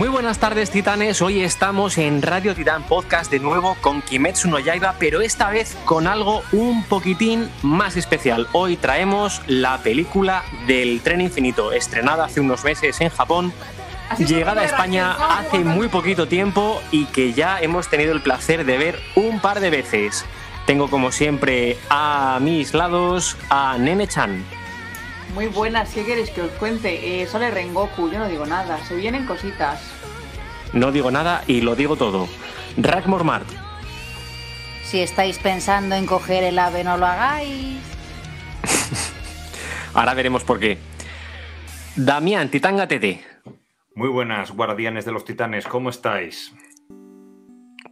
Muy buenas tardes titanes, hoy estamos en Radio Titán Podcast de nuevo con Kimetsu no Yaiba, pero esta vez con algo un poquitín más especial. Hoy traemos la película del tren infinito, estrenada hace unos meses en Japón, llegada a España hace muy poquito tiempo y que ya hemos tenido el placer de ver un par de veces. Tengo como siempre a mis lados a Nene Chan. Muy buenas, ¿qué queréis que os cuente? Eh, sale Rengoku, yo no digo nada, se vienen cositas. No digo nada y lo digo todo. Si estáis pensando en coger el ave, no lo hagáis. Ahora veremos por qué. Damián, Titán TT. Muy buenas, guardianes de los titanes, ¿cómo estáis?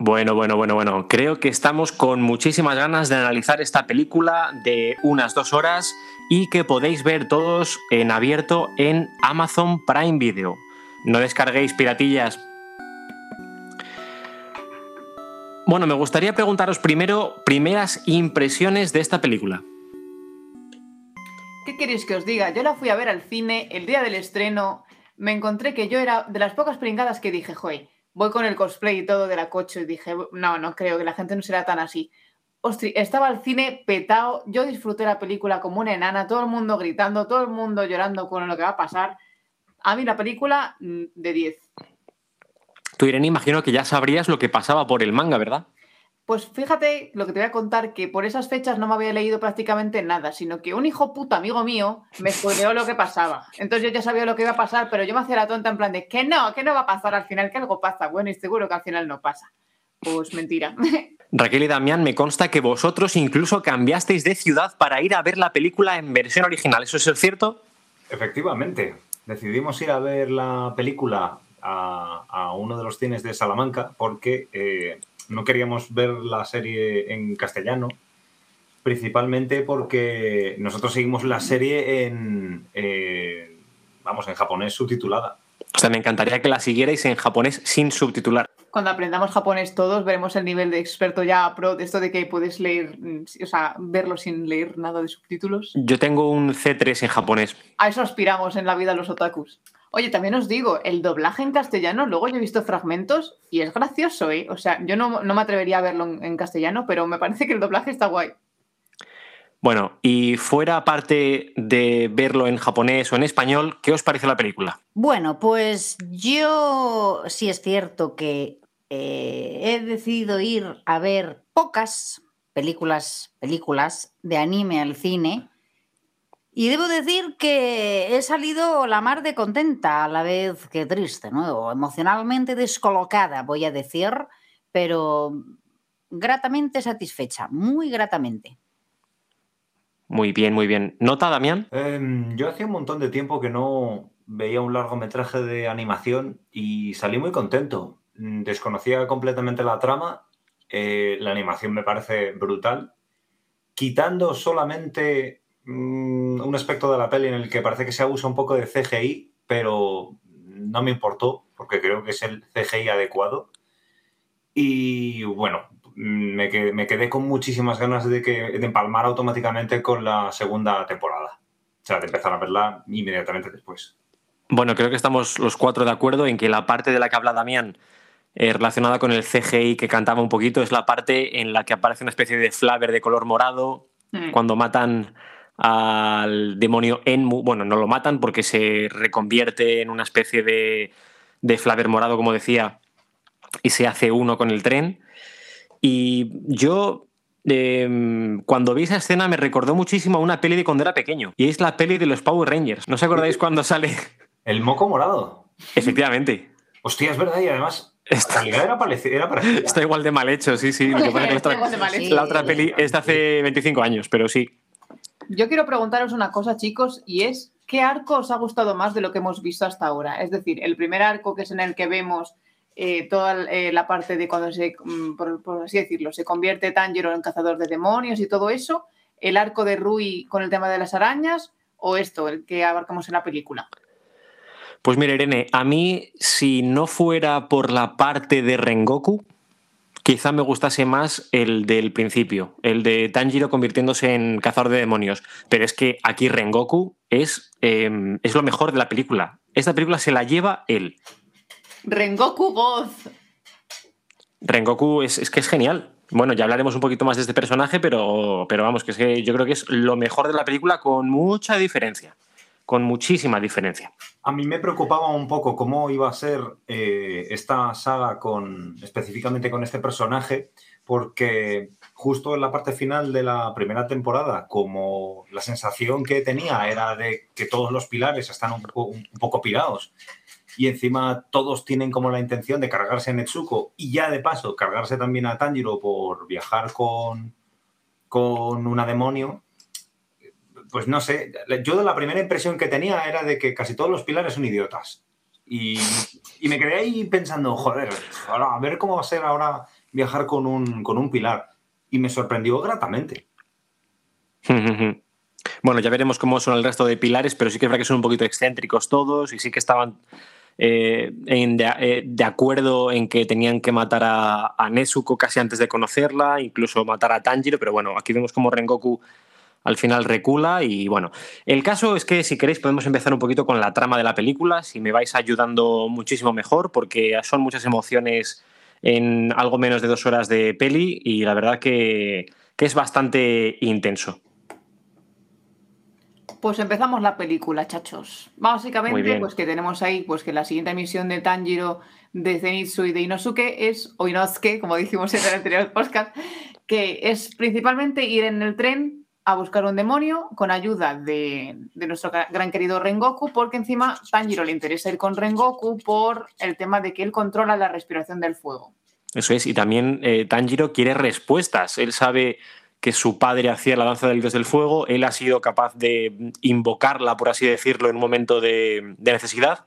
Bueno, bueno, bueno, bueno. Creo que estamos con muchísimas ganas de analizar esta película de unas dos horas y que podéis ver todos en abierto en Amazon Prime Video. No descarguéis piratillas. Bueno, me gustaría preguntaros primero primeras impresiones de esta película. ¿Qué queréis que os diga? Yo la fui a ver al cine el día del estreno. Me encontré que yo era de las pocas pringadas que dije, joy, voy con el cosplay y todo de la coche y dije, no, no creo que la gente no será tan así. Ostri, estaba el cine petado, yo disfruté la película como una enana, todo el mundo gritando, todo el mundo llorando con lo que va a pasar. A mí la película mm, de 10. Tú, Irene, imagino que ya sabrías lo que pasaba por el manga, ¿verdad? Pues fíjate lo que te voy a contar, que por esas fechas no me había leído prácticamente nada, sino que un hijo puta amigo mío me spoileó lo que pasaba. Entonces yo ya sabía lo que iba a pasar, pero yo me hacía la tonta en plan de que no, que no va a pasar al final, que algo pasa. Bueno, y seguro que al final no pasa. Pues mentira. Raquel y Damián, me consta que vosotros incluso cambiasteis de ciudad para ir a ver la película en versión original. ¿Eso es cierto? Efectivamente. Decidimos ir a ver la película a, uno de los cines de Salamanca porque eh, no queríamos ver la serie en castellano, principalmente porque nosotros seguimos la serie en, eh, vamos, en japonés subtitulada. O sea, me encantaría que la siguierais en japonés sin subtitular cuando aprendamos japonés todos, veremos el nivel de experto ya pro de esto de que puedes leer, mm, o sea, verlo sin leer nada de subtítulos. Yo tengo un C3 en japonés. A eso aspiramos en la vida los otakus. Oye, también os digo, el doblaje en castellano, luego yo he visto fragmentos y es gracioso, ¿eh? O sea, yo no, me atrevería a verlo en, castellano, pero me parece que el doblaje está guay. Bueno, y fuera parte de verlo en japonés o en español, ¿qué os parece la película? Bueno, pues yo sí es cierto que eh, he decidido ir a ver pocas películas, películas de anime al cine. Y debo decir que he salido la mar de contenta, a la vez que triste, ¿no? emocionalmente descolocada, voy a decir, pero gratamente satisfecha, muy gratamente. Muy bien, muy bien. ¿Nota, Damián? Em, yo hacía un montón de tiempo que no veía un largometraje de animación y salí muy contento. Mm, desconocía completamente la trama, eh, la animación me parece brutal, quitando solamente mm, un aspecto de la peli en el que parece que se abusa un poco de CGI, pero no me importó porque creo que es el CGI adecuado. Y bueno, me quedé, con muchísimas ganas de, que, de empalmar automáticamente con la segunda temporada. O sea, de empezar a verla inmediatamente después. Bueno, creo que estamos los cuatro de acuerdo en que la parte de la que habla Damián eh, relacionada con el CGI que cantaba un poquito es la parte en la que aparece una especie de flaver de color morado mm. cuando matan al demonio Enmu. Bueno, no lo matan porque se reconvierte en una especie de, de flaver morado, como decía, y se hace uno con el tren. Y yo em, cuando vi esa escena me recordó muchísimo a una peli de cuando era pequeño. Y es la peli de los Power Rangers. ¿No os acordáis cuando sale? El moco morado. Efectivamente. Hostia, es verdad. Y además, Está, era parecida, Está igual de mal hecho, sí, sí. la, otra, peli es de hace 25 años, pero sí. Yo quiero preguntaros una cosa, chicos, y es, ¿qué arco os ha gustado más de lo que hemos visto hasta ahora? Es decir, el primer arco que es en el que vemos eh, toda eh, la parte de cuando se, mm, por, así decirlo, se convierte Tanjiro en cazador de demonios y todo eso, el arco de Rui con el tema de las arañas o esto, el que abarcamos en la película. Pues mira, Irene, a mí si no fuera por la parte de Rengoku, quizá me gustase más el del principio, el de Tanjiro convirtiéndose en cazador de demonios. Pero es que aquí Rengoku es, em, es lo mejor de la película. Esta película se la lleva él Rengoku voz. Rengoku es, que es genial. Bueno, ya hablaremos un poquito más de este personaje, pero, pero vamos, que es que yo creo que es lo mejor de la película con mucha diferencia. Con muchísima diferencia. A mí me preocupaba un poco cómo iba a ser eh, esta saga con, específicamente con este personaje, porque justo en la parte final de la primera temporada, como la sensación que tenía era de que todos los pilares están un poco, un pirados y encima todos tienen como la intención de cargarse a Netsuko y ya de paso cargarse también a Tanjiro por viajar con, con una demonio, pues no sé, yo la primera impresión que tenía era de que casi todos los pilares son idiotas. Y, me quedé ahí pensando, joder, ahora, a ver cómo va a ser ahora viajar con un, con un pilar. Y me sorprendió gratamente. Bueno, ya veremos cómo son el resto de pilares, pero sí que es verdad que son un poquito excéntricos todos y sí que estaban eh, eh, de, acuerdo en que tenían que matar a, a, Nezuko casi antes de conocerla, incluso matar a Tanjiro, pero bueno, aquí vemos como Rengoku al final recula y bueno, el caso es que si queréis podemos empezar un poquito con la trama de la película, si me vais ayudando muchísimo mejor, porque son muchas emociones en algo menos de dos horas de peli y la verdad que, que es bastante intenso. Pues empezamos la película, chachos. Básicamente, pues que tenemos ahí, pues que la siguiente misión de Tanjiro, de Zenitsu y de Inosuke es, o Inosuke, como dijimos en el anterior podcast, que es principalmente ir en el tren a buscar un demonio con ayuda de, nuestro gran querido Rengoku, porque encima Tanjiro le interesa ir con Rengoku por el tema de que él controla la respiración del fuego. Eso es, y también eh, Tanjiro quiere respuestas. Él sabe que su padre hacía la danza del dios del fuego, él ha sido capaz de invocarla, por así decirlo, en un momento de, necesidad,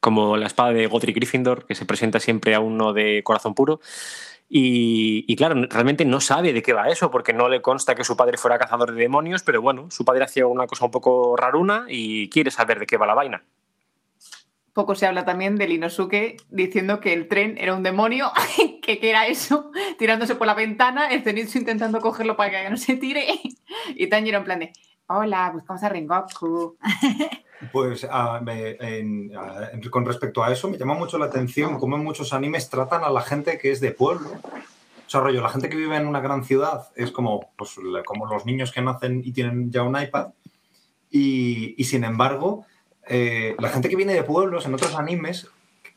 como la espada de Godric Gryffindor, que se presenta siempre a uno de corazón puro. Y, claro, realmente no sabe de qué va eso, porque no le consta que su padre fuera cazador de demonios, pero bueno, su padre hacía una cosa un poco raruna y quiere saber de qué va la vaina. Poco se habla también del Inosuke diciendo que el tren era un demonio, que, era eso, tirándose por la ventana, el Zenitsu intentando cogerlo para que no se tire, y Tanjiro en plan de, hola, buscamos a Rengoku. Pues con respecto a eso, me llama mucho la atención cómo en muchos animes tratan a la gente que es de pueblo. O sea, rollo, la gente que vive en una gran ciudad es como, pues, como los niños que nacen y tienen ya un iPad. Y, y sin embargo, eh, la gente que viene de pueblos en otros animes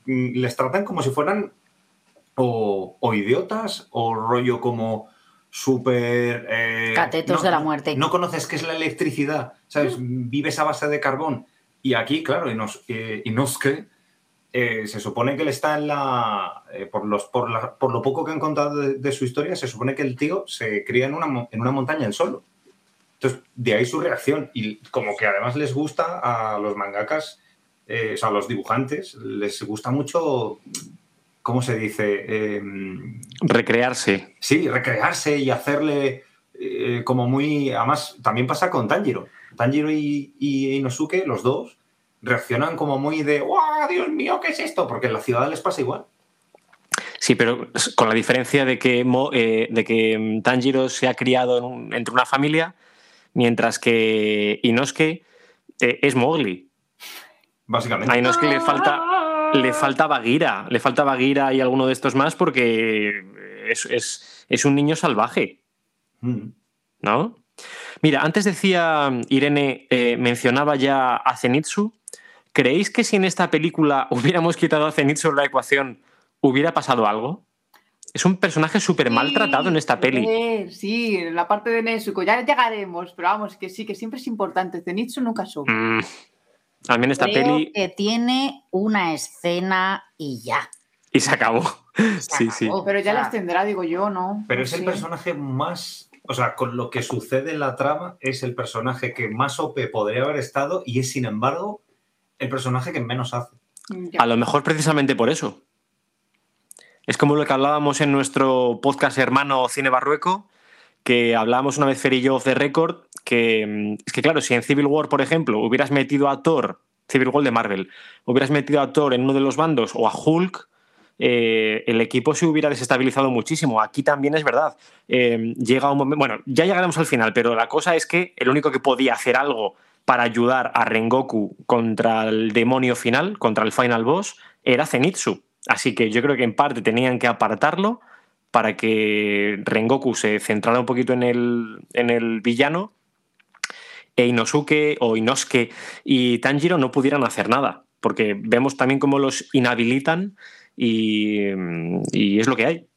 mm, les tratan como si fueran o, idiotas o rollo como súper... Eh, Catetos de la muerte. No conoces qué es la electricidad, ¿sabes? Mm. Vives a base de carbón. Y aquí, claro, eh, Inosuke eh, se supone que él está en la... por, los, por, por, lo poco que han contado de, su historia, se supone que el tío se cría en una, en una montaña él solo. Entonces, de ahí su reacción. Y como que además les gusta a los mangakas, eh, o sea, a los dibujantes, les gusta mucho, ¿cómo se dice? Em, recrearse. Sí, recrearse y hacerle eh, como muy... Además, también pasa con Tanjiro. Tanjiro y, Inosuke, los dos, reaccionan como muy de, ¡Wow, Dios mío, qué es esto! Porque en la ciudad les pasa igual. Sí, pero con la diferencia de que, eh, de que Tanjiro se ha criado entre una familia mientras que Inosuke eh, es Mowgli. Básicamente. A Inosuke le falta, le falta Bagheera, le falta Bagheera y alguno de estos más porque es, un niño salvaje. Mm. ¿No? Mira, antes decía Irene, eh, mencionaba ya a Zenitsu. ¿Creéis que si en esta película hubiéramos quitado a Zenitsu de la ecuación, hubiera pasado algo? Es un personaje súper maltratado en esta peli. Sí, en la parte de Nezuko, ya llegaremos, pero vamos, que sí, que siempre es importante. Zenitsu nunca sube. Mm. En esta peli. Que tiene una escena y ya. Y se acabó. sí, sí. Pero ya las tendrá, digo yo, ¿no? Pero es el personaje más. O sea, con lo que sucede en la trama, es el personaje que más OP podría haber estado y es, sin embargo, el personaje que menos hace. A lo mejor precisamente por eso. Es como lo que hablábamos en nuestro podcast hermano Cine Barrueco, que hablábamos una vez Fer y yo de récord, que es que claro, si en Civil War, por ejemplo, hubieras metido a Thor, Civil War de Marvel, hubieras metido a Thor en uno de los bandos o a Hulk, eh, el equipo se hubiera desestabilizado muchísimo. Aquí también es verdad. Eh, llega un momento, bueno, ya llegaremos al final, pero la cosa es que el único que podía hacer algo para ayudar a Rengoku contra el demonio final, contra el final boss, era Zenitsu. Así que yo creo que en parte tenían que apartarlo para que Rengoku se centrara un poquito en el, en el villano e Inosuke o Inosuke y Tanjiro no pudieran hacer nada, porque vemos también cómo los inhabilitan y, y es lo que hay.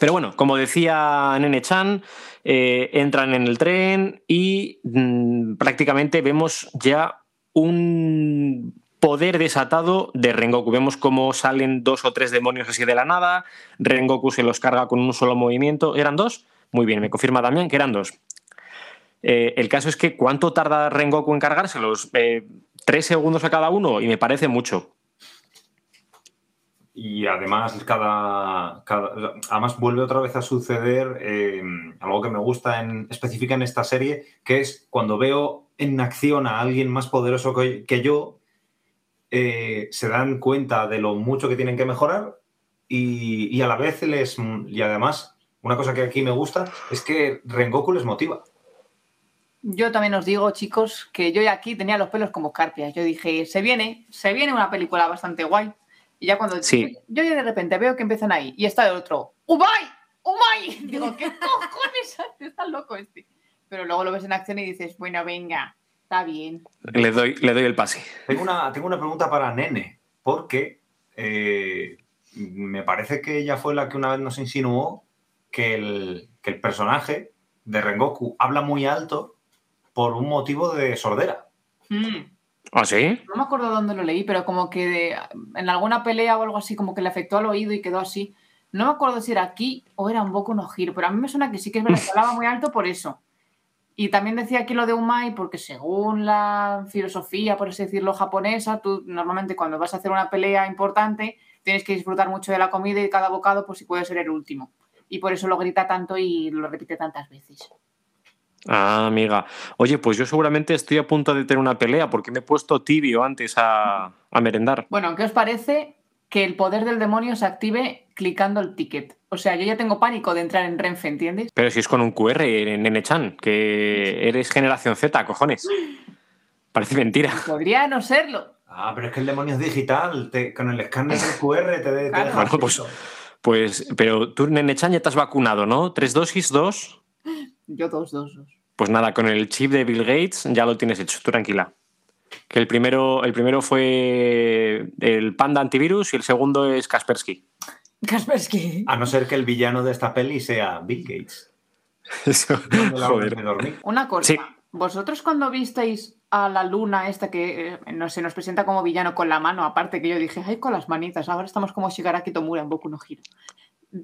Pero bueno, como decía Nene Chan, eh, entran en el tren y mm, prácticamente vemos ya un poder desatado de Rengoku. Vemos cómo salen dos o tres demonios así de la nada, Rengoku se los carga con un solo movimiento. ¿Eran dos? Muy bien, me confirma Damián que eran dos. Eh, el caso es que ¿cuánto tarda Rengoku en cargárselos? Eh, tres segundos a cada uno y me parece mucho. Y además, cada, además vuelve otra vez a suceder eh, algo que me gusta en, específica en esta serie, que es cuando veo en acción a alguien más poderoso que, yo, se dan cuenta de lo mucho que tienen que mejorar y, a la vez les... Y además, una cosa que aquí me gusta es que Rengoku les motiva. Yo también os digo, chicos, que yo aquí tenía los pelos como carpias. Yo dije, se viene, se viene una película bastante guay y ya cuando sí. yo ya de repente veo que empiezan ahí y está el otro, ¡Umay! ¡Umay! Digo, ¿qué cojones hace? Está loco este. Pero luego lo ves en acción y dices, bueno, venga, está bien. Le doy, le doy el pase. Tengo una, tengo una pregunta para Nene, porque eh, me parece que ella fue la que una vez nos insinuó que el, que el personaje de Rengoku habla muy alto por un motivo de sordera. Mm. ¿Ah, sí? No me acuerdo dónde lo leí, pero como que en alguna pelea o algo así, como que le afectó al oído y quedó así. No me acuerdo si era aquí o era un poco no giro, pero a mí me suena que sí que es verdad que hablaba muy alto por eso. Y también decía aquí lo de Umai, porque según la filosofía, por así decirlo, japonesa, tú normalmente cuando vas a hacer una pelea importante tienes que disfrutar mucho de la comida y cada bocado, pues si puede ser el último. Y por eso lo grita tanto y lo repite tantas veces. Ah, amiga. Oye, pues yo seguramente estoy a punto de tener una pelea porque me he puesto tibio antes a, merendar. Bueno, ¿qué os parece que el poder del demonio se active clicando el ticket? O sea, yo ya tengo pánico de entrar en Renfe, ¿entiendes? Pero si es con un QR, Nene Chan, que eres generación Z, cojones. Parece mentira. Podría no serlo. Ah, pero es que el demonio es digital. con el escáner del QR te, de, Bueno, pues, pues, pero tú, Nene Chan, ya te has vacunado, ¿no? ¿Tres dosis, dos? Yo dos, dos, dos. Pues nada, con el chip de Bill Gates ya lo tienes hecho, tú tranquila. Que el primero, el primero fue el Panda Antivirus y el segundo es Kaspersky. Kaspersky. A no ser que el villano de esta peli sea Bill Gates. joder. Una cosa. Vosotros cuando visteis a la luna esta que eh, no, se nos presenta como villano con la mano, aparte que yo dije, ay, con las manitas, ahora estamos como Shigaraki Tomura en Boku no Hiro.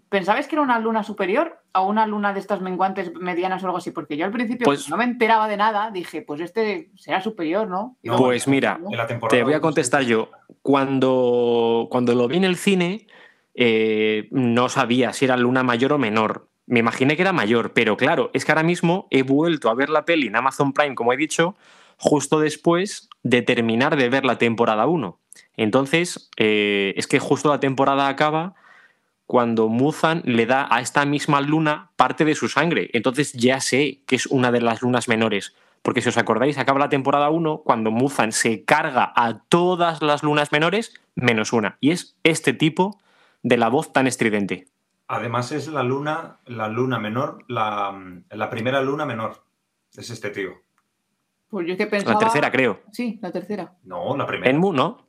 ¿Pensabais que era una luna superior a una luna de estas menguantes medianas o algo así? Porque yo al principio pues no me enteraba de nada, dije, pues este será superior, ¿no? pues mira, te voy a contestar yo. Cuando, cuando lo vi en el cine, eh, no sabía si era luna mayor o menor. Me imaginé que era mayor, pero claro, es que ahora mismo he vuelto a ver la peli en Amazon Prime, como he dicho, justo después de terminar de ver la temporada 1. Entonces, eh, es que justo la temporada acaba cuando Muzan le da a esta misma luna parte de su sangre. Entonces ya sé que es una de las lunas menores. Porque si os acordáis, acaba la temporada 1 cuando Muzan se carga a todas las lunas menores menos una. Y es este tipo de la voz tan estridente. Además es la luna, la luna menor, la, primera luna menor. Es este tío. Pues yo que pensaba... La tercera, creo. Sí, la tercera. No, la primera. Enmu, ¿no?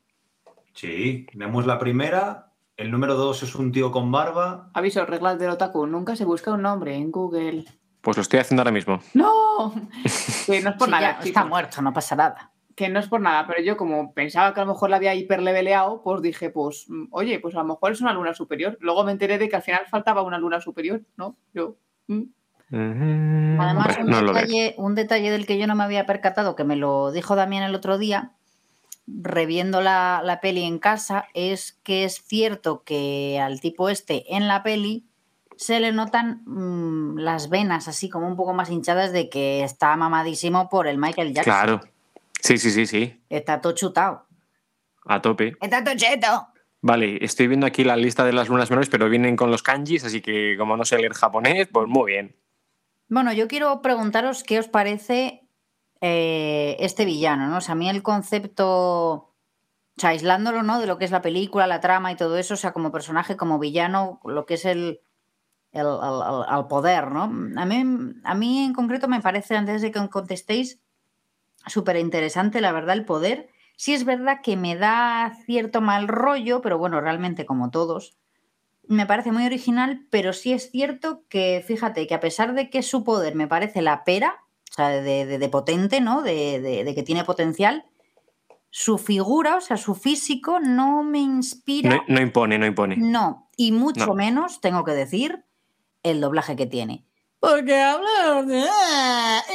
Sí, Enmu es la primera, el número dos es un tío con barba. Aviso, reglas del otaku. Nunca se busca un nombre en Google. Pues lo estoy haciendo ahora mismo. ¡No! que no es por nada. está muerto, no pasa nada. Que no es por nada, pero yo como pensaba que a lo mejor la había hiperleveleado, pues dije, pues, mm, oye, pues a lo mejor es una luna superior. Luego me enteré de que al final faltaba una luna superior, ¿no? Yo. Mm. Además, un detalle del que yo no me había percatado, que me lo dijo Damián el otro día, reviendo la, peli en casa, es que es cierto que al tipo este en la peli se le notan mm, las venas así como un poco más hinchadas de que está mamadísimo por el Michael Jackson. Claro. Sí, sí, sí, sí. Está todo chutado. A tope. Está todo cheto. Vale, estoy viendo aquí la lista de las lunas menores, pero vienen con los kanjis, así que como no sé leer japonés, pues muy bien. Bueno, yo quiero preguntaros qué os parece eh, este villano, ¿no? O sea, a mí el concepto, o sea, aislándolo, ¿no? De lo que es la película, la trama y todo eso, o sea, como personaje, como villano, lo que es el, el, poder, ¿no? A mí, a mí en concreto me parece, antes de que contestéis, súper interesante, la verdad, el poder. Sí es verdad que me da cierto mal rollo, pero bueno, realmente como todos, me parece muy original, pero sí es cierto que, fíjate, que a pesar de que su poder me parece la pera, sea, de, potente, ¿no? De, que tiene potencial, su figura, o sea, su físico no me inspira. No, impone, no impone. No, y mucho menos, tengo que decir, el doblaje que tiene. Porque habla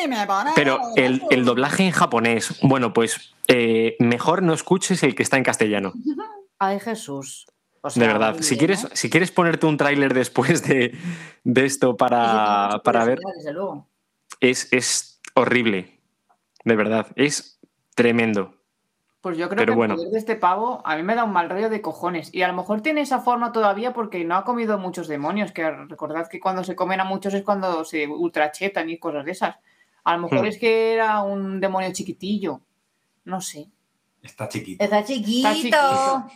y me Pero el, doblaje en japonés, bueno, pues eh, mejor no escuches el que está en castellano. Ay, Jesús de verdad, si quieres, si quieres ponerte un tráiler después de, esto para, para ver, es, es horrible, de verdad, es tremendo. Pues yo creo que el poder de este pavo a mí me da un mal rollo de cojones. Y a lo mejor tiene esa forma todavía porque no ha comido muchos demonios. Que recordad que cuando se comen a muchos es cuando se ultrachetan y cosas de esas. A lo mejor hmm. es que era un demonio chiquitillo. No sé. Está chiquito. Está chiquito.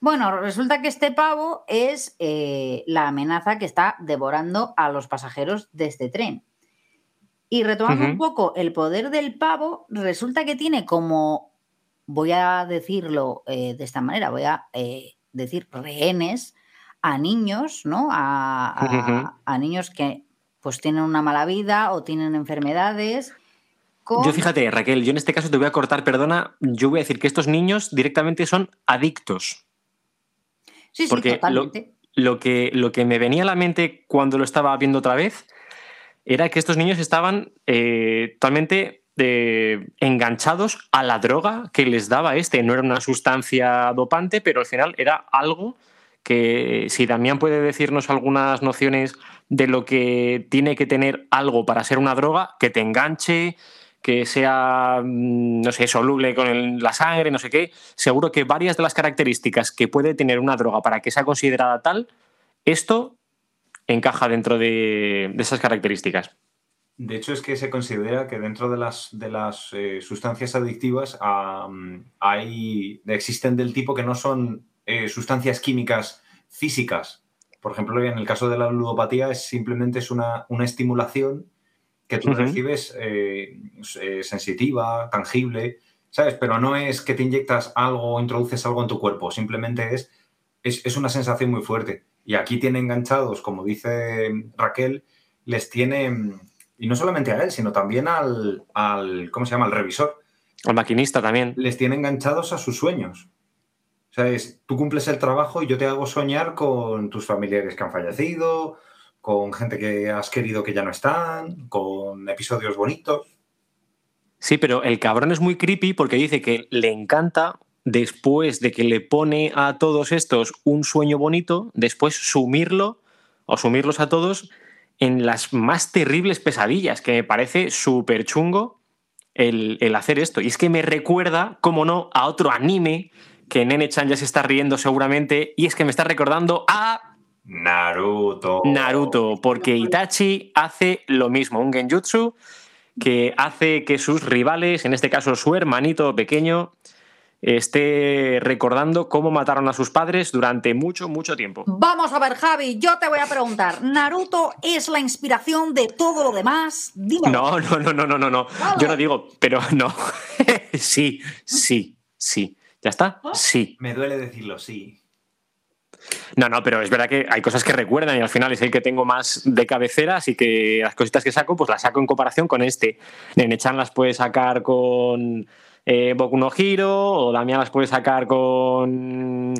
Bueno, resulta que este pavo es eh, la amenaza que está devorando a los pasajeros de este tren. Y retomando un poco el poder del pavo, resulta que tiene como, voy a decirlo eh, de esta manera, voy a eh, decir rehenes a niños, ¿no? A, a, niños que pues tienen una mala vida o tienen enfermedades yo fíjate, Raquel, yo en este caso te voy a cortar, perdona, yo voy a decir que estos niños directamente son adictos. Sí, sí, Porque totalmente. Lo, que, lo que me venía a la mente cuando lo estaba viendo otra vez era que estos niños estaban eh, totalmente eh, enganchados a la droga que les daba este. No era una sustancia dopante, pero al final era algo que si Damián puede decirnos algunas nociones de lo que tiene que tener algo para ser una droga, que te enganche, que sea, mm, no sé, soluble con la sangre, no sé qué, seguro que varias de las características que puede tener una droga para que sea considerada tal, esto encaja dentro de, esas características. De hecho, es que se considera que dentro de las, de las eh, sustancias adictivas hay, existen del tipo que no son eh, sustancias químicas físicas. Por ejemplo, en el caso de la ludopatía es simplemente es una, una estimulación que tú recibes eh, sensitiva, tangible, ¿sabes? Pero no es que te inyectas algo o introduces algo en tu cuerpo, simplemente es, es, una sensación muy fuerte. Y aquí tiene enganchados, como dice Raquel, les tiene, y no solamente a él, sino también al, al ¿cómo se llama?, al revisor. Al maquinista también. Les tiene enganchados a sus sueños. ¿Sabes? Tú cumples el trabajo y yo te hago soñar con tus familiares que han fallecido, con gente que has querido que ya no están, con episodios bonitos. Sí, pero el cabrón es muy creepy porque dice que le encanta, después de que le pone a todos estos un sueño bonito, después sumirlo o sumirlos a todos en las más terribles pesadillas, que me parece súper chungo el, el, hacer esto. Y es que me recuerda, como no, a otro anime que Nene Chan ya se está riendo seguramente, y es que me está recordando a Naruto. Naruto, porque Itachi hace lo mismo, un genjutsu que hace que sus rivales, en este caso su hermanito pequeño, esté recordando cómo mataron a sus padres durante mucho, mucho tiempo. Vamos a ver, Javi, yo te voy a preguntar, ¿Naruto es la inspiración de todo lo demás? No, no, no, no, no, no, no. Yo no digo, pero no. sí, sí, sí. ¿Ya está? ¿Ah? Sí. Me duele decirlo, sí. No, no, pero es verdad que hay cosas que recuerdan y al final es el que tengo más de cabecera, así que las cositas que saco, pues las saco en comparación con este. Nenechan las puede sacar con eh, Boku no Hiro, o Damián las puede sacar con,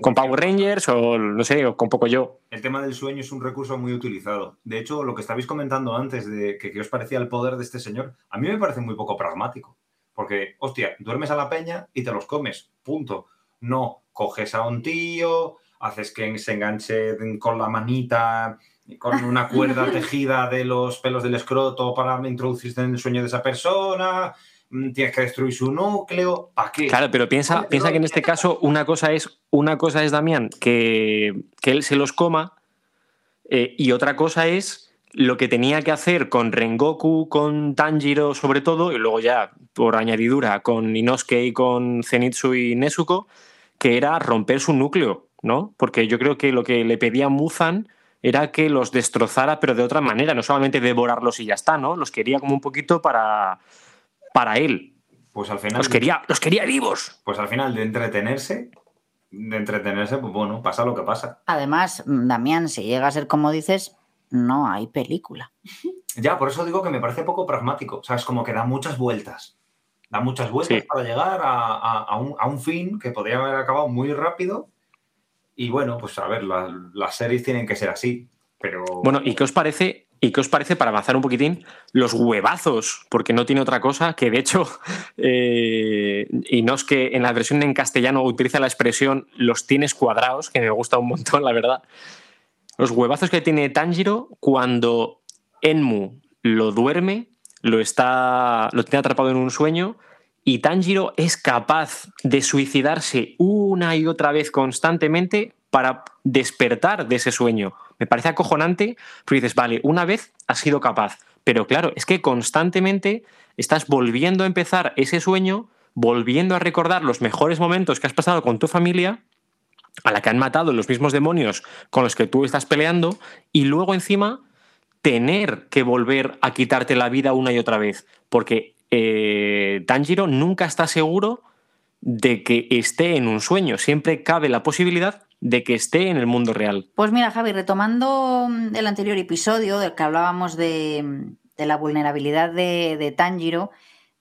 con, Power Rangers, o no sé, o con poco yo. El tema del sueño es un recurso muy utilizado. De hecho, lo que estabais comentando antes de que, que os parecía el poder de este señor, a mí me parece muy poco pragmático. Porque, hostia, duermes a la peña y te los comes, punto. No coges a un tío, haces que se enganche con la manita, con una cuerda tejida de los pelos del escroto para introducirse en el sueño de esa persona, tienes que destruir su núcleo, ¿para qué? Claro, pero piensa, piensa que en este caso una cosa es, una cosa es Damián, que, él se los coma, eh, y otra cosa es lo que tenía que hacer con Rengoku, con Tanjiro sobre todo, y luego ya por añadidura con Inosuke y con Zenitsu y Nezuko, que era romper su núcleo, ¿no? Porque yo creo que lo que le pedía Muzan era que los destrozara, pero de otra manera, no solamente devorarlos y ya está, ¿no? Los quería como un poquito para, para él. Pues al final. Los quería, los quería vivos. Pues al final de entretenerse, de entretenerse, pues bueno, pasa lo que pasa. Además, Damián, si llega a ser como dices, no hay película. Ya, por eso digo que me parece poco pragmático. O sea, es como que da muchas vueltas. Da muchas vueltas Sí. para llegar a, a un, a un fin que podría haber acabado muy rápido. Y bueno, pues a ver, la- las series tienen que ser así. Pero. Bueno, ¿y qué os parece? ¿Y qué os parece, para avanzar un poquitín, los huevazos? Porque no tiene otra cosa que, de hecho, eh, y no es que en la versión en castellano utiliza la expresión los tienes cuadrados, que me gusta un montón, la verdad. Los huevazos que tiene Tanjiro cuando Enmu lo duerme, lo, está, lo tiene atrapado en un sueño, y Tanjiro es capaz de suicidarse una y otra vez constantemente para despertar de ese sueño. Me parece acojonante, pero dices, vale, una vez has sido capaz, pero claro, es que constantemente estás volviendo a empezar ese sueño, volviendo a recordar los mejores momentos que has pasado con tu familia, a la que han matado los mismos demonios con los que tú estás peleando, y luego encima tener que volver a quitarte la vida una y otra vez, porque eh, Tanjiro nunca está seguro de que esté en un sueño, siempre cabe la posibilidad de que esté en el mundo real. Pues mira, Javi, retomando mm, el anterior episodio del que hablábamos de, mm, la vulnerabilidad de, de Tanjiro,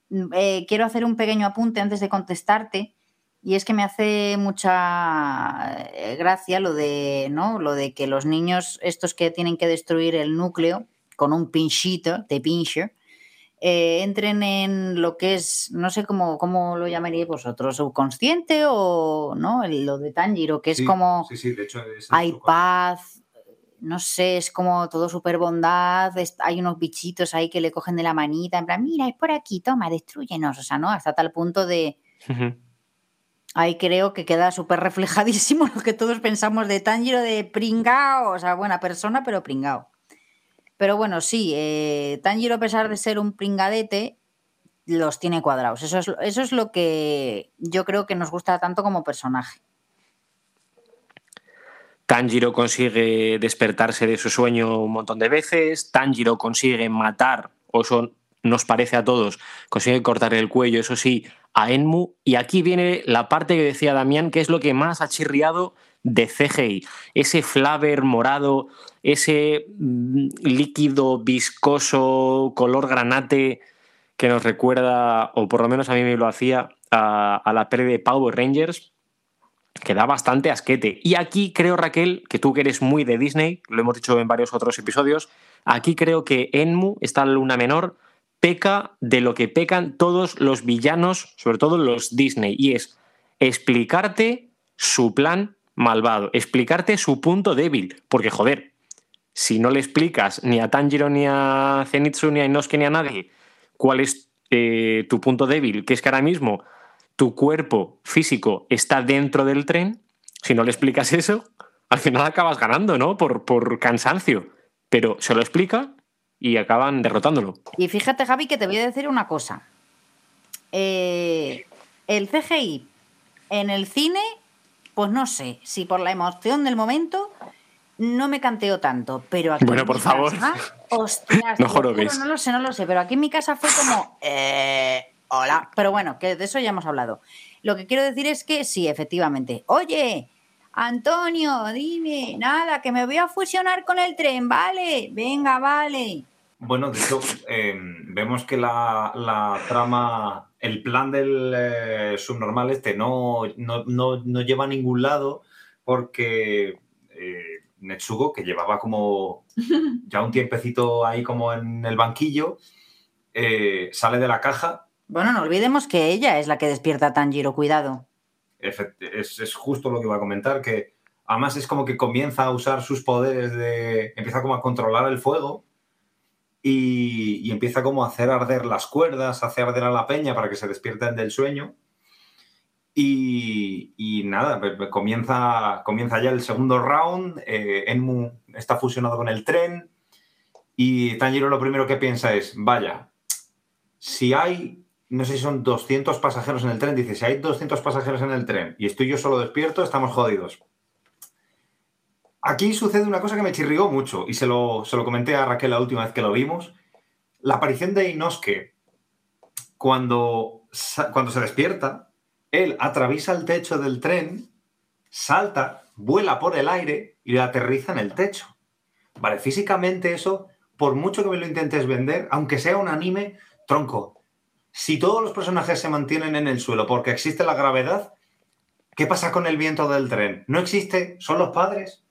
mm, eh, quiero hacer un pequeño apunte antes de contestarte. Y es que me hace mucha eh, gracia lo de, ¿no? lo de que los niños, estos que tienen que destruir el núcleo con un pinchito de pincher, eh, entren en lo que es, no sé cómo, cómo lo llamaríais vosotros, subconsciente o no, El- lo de Tanjiro, que es Sí, como Sí, sí, de hecho. es hay paz, no sé, es como todo súper bondad, es- hay unos bichitos ahí que le cogen de la manita, en plan, mira, es por aquí, toma, destruyenos, o sea, ¿no? Hasta tal punto de, ahí creo que queda súper reflejadísimo lo que todos pensamos de Tanjiro de pringao, o sea, buena persona, pero pringao. Pero bueno, sí, eh, Tanjiro, a pesar de ser un pringadete, los tiene cuadrados. Eso es, eso es lo que yo creo que nos gusta tanto como personaje. Tanjiro consigue despertarse de su sueño un montón de veces, Tanjiro consigue matar, o eso nos parece a todos, consigue cortar el cuello, eso sí, a Enmu. Y aquí viene la parte que decía Damián, que es lo que más ha chirriado de CGI. Ese flaver morado, ese mm, líquido viscoso, color granate, que nos recuerda, o por lo menos a mí me lo hacía, a, a la peli de Power Rangers, que da bastante asquete. Y aquí creo, Raquel, que tú que eres muy de Disney, lo hemos dicho en varios otros episodios, aquí creo que Enmu, esta luna menor, peca de lo que pecan todos los villanos, sobre todo los Disney, y es explicarte su plan malvado, explicarte su punto débil, porque joder, si no le explicas ni a Tanjiro, ni a Zenitsu, ni a Inosuke, ni a nadie cuál es eh, tu punto débil, que es que ahora mismo tu cuerpo físico está dentro del tren, si no le explicas eso, al final acabas ganando, ¿no? Por, por cansancio. Pero se lo explica y acaban derrotándolo. Y fíjate, Javi, que te voy a decir una cosa. Eh, el CGI en el cine, pues no sé, si por la emoción del momento no me canteo tanto, pero aquí Bueno, en por mi favor. casa, ostras, No juro, no lo sé, no lo sé, pero aquí en mi casa fue como, eh, hola, pero bueno, que de eso ya hemos hablado. Lo que quiero decir es que sí, efectivamente, oye, Antonio, dime, nada, que me voy a fusionar con el tren, vale, venga, vale. Bueno, de hecho, eh, vemos que la, la trama, el plan del eh, subnormal este no, no, no- no lleva a ningún lado porque eh, Netsugo, que llevaba como ya un tiempecito ahí como en el banquillo, eh, sale de la caja. Bueno, no olvidemos que ella es la que despierta a Tanjiro, cuidado. Efect- Es, es justo lo que iba a comentar, que además es como que comienza a usar sus poderes de... empieza como a controlar el fuego y, empieza como a hacer arder las cuerdas, a hacer arder a la peña para que se despierten del sueño. Y, nada, comienza ya el segundo round, eh, Enmu está fusionado con el tren Y Tanjiro lo primero que piensa es, vaya, si hay, no sé si son 200 pasajeros en el tren, dice, si hay 200 pasajeros en el tren y estoy yo solo despierto, estamos jodidos. Aquí sucede una cosa que me chirrió mucho y se lo, se lo comenté a Raquel la última vez que lo vimos. La aparición de Inosuke, cuando, cuando se despierta, él atraviesa el techo del tren, salta, vuela por el aire y aterriza en el techo. Vale, físicamente eso por mucho que me lo intentes vender, aunque sea un anime, tronco, si todos los personajes se mantienen en el suelo porque existe la gravedad, ¿qué pasa con el viento del tren? ¿No existe? ¿Son los padres?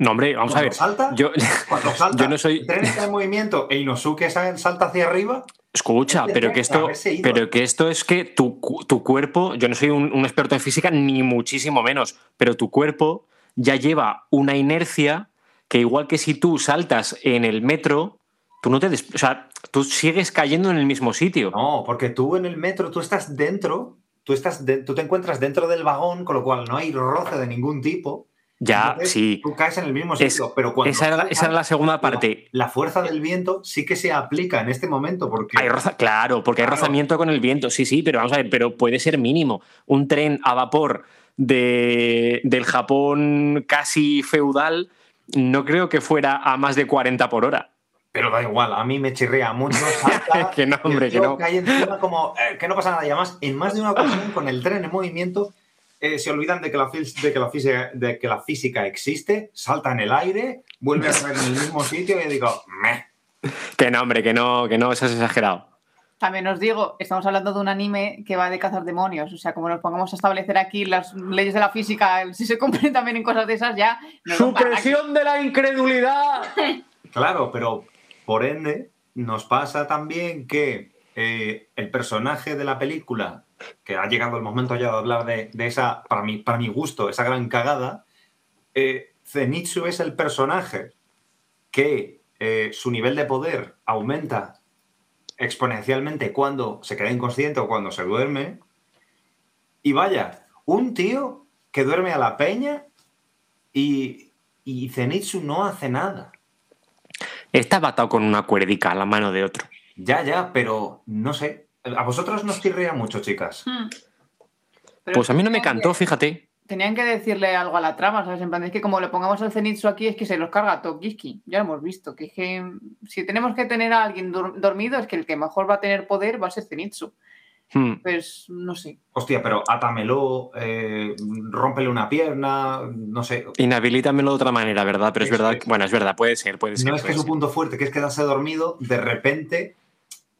No, hombre, vamos a ver. Salta, yo, cuando salta, yo no soy... el tren está en movimiento e Inosuke salta hacia arriba. Escucha, pero que esto, pero que esto es que tu, tu cuerpo, yo no soy un, un experto en física ni muchísimo menos, pero tu cuerpo ya lleva una inercia que igual que si tú saltas en el metro, tú no te... O sea, tú sigues cayendo en el mismo sitio. No, porque tú en el metro, tú estás dentro, tú, estás tú te encuentras dentro del vagón, con lo cual no hay roce de ningún tipo. Ya, sí. Tú caes en el mismo sitio, pero cuando... Esa era, esa era, la segunda parte. La, fuerza del viento sí que se aplica en este momento porque... Hay roza, claro, porque claro. hay rozamiento con el viento, sí, sí, pero vamos a ver, pero puede ser mínimo. Un tren a vapor de, del Japón casi feudal no creo que fuera a más de 40 por hora. Pero da igual, a mí me chirrea mucho. Salta, que no, hombre, que no. Cae encima como eh, que no pasa nada. Y además, en más de una ocasión, con el tren en movimiento, eh, se olvidan de que, la, de, que la física, de que la física existe, salta en el aire, vuelve a caer en el mismo sitio y digo, meh. Que no, hombre, que no, que no, eso es exagerado. También os digo, estamos hablando de un anime que va de cazar demonios. O sea, como nos pongamos a establecer aquí las leyes de la física, si se cumplen también en cosas de esas, ya. ¡Supresión de la incredulidad! claro, pero por ende, nos pasa también que eh, el personaje de la película, que ha llegado el momento ya de hablar de, de esa, para mi, para mi gusto, esa gran cagada, eh, Zenitsu es el personaje que eh, su nivel de poder aumenta exponencialmente cuando se queda inconsciente o cuando se duerme. Y vaya, un tío que duerme a la peña y, y Zenitsu no hace nada. Está batado con una cuerdica a la mano de otro. Ya, ya, pero no sé. A vosotros nos chirría mucho, chicas. Hmm. pues a mí no me cantó, fíjate. Tenían que decirle algo a la trama, ¿sabes? En plan, es que como le pongamos al Zenitsu aquí, es que se los carga Tokiski. Ya lo hemos visto. Que es que si tenemos que tener a alguien dormido, es que el que mejor va a tener poder va a ser Zenitsu. Hmm. Pues no sé. Hostia, pero átamelo, eh, rómpele una pierna, no sé. Inhabilítamelo de otra manera, ¿verdad? Pero es, es verdad, que, bueno, es verdad, puede ser, puede ser. No es que ser. su punto fuerte, que es quedarse dormido, de repente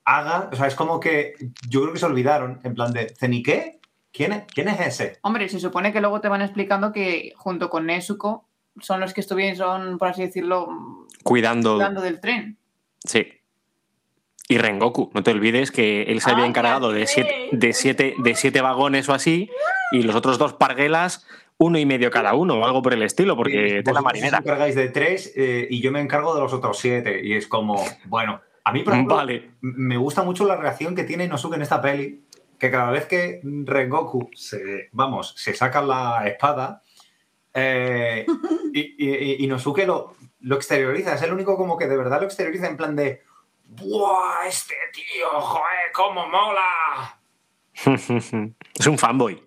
haga, o sea, es como que yo creo que se olvidaron, en plan de, ¿Zeniqué? ¿Quién es, ¿Quién es ese? Hombre, se supone que luego te van explicando que junto con Nezuko son los que estuvieron, por así decirlo, cuidando, cuidando del tren. Sí. Y Rengoku, no te olvides que él se había encargado de siete, de, siete, de siete vagones o así, y los otros dos parguelas, uno y medio cada uno, o algo por el estilo, porque la marinera. Os encargáis de tres eh, y yo me encargo de los otros siete, y es como, bueno, a mí, por ejemplo, vale. me gusta mucho la reacción que tiene Inosuke en esta peli, que cada vez que Rengoku se, vamos, se saca la espada, eh, y, y, Inosuke lo, lo exterioriza, es el único como que de verdad lo exterioriza en plan de ¡Buah! Este tío, joder, cómo mola. es un fanboy.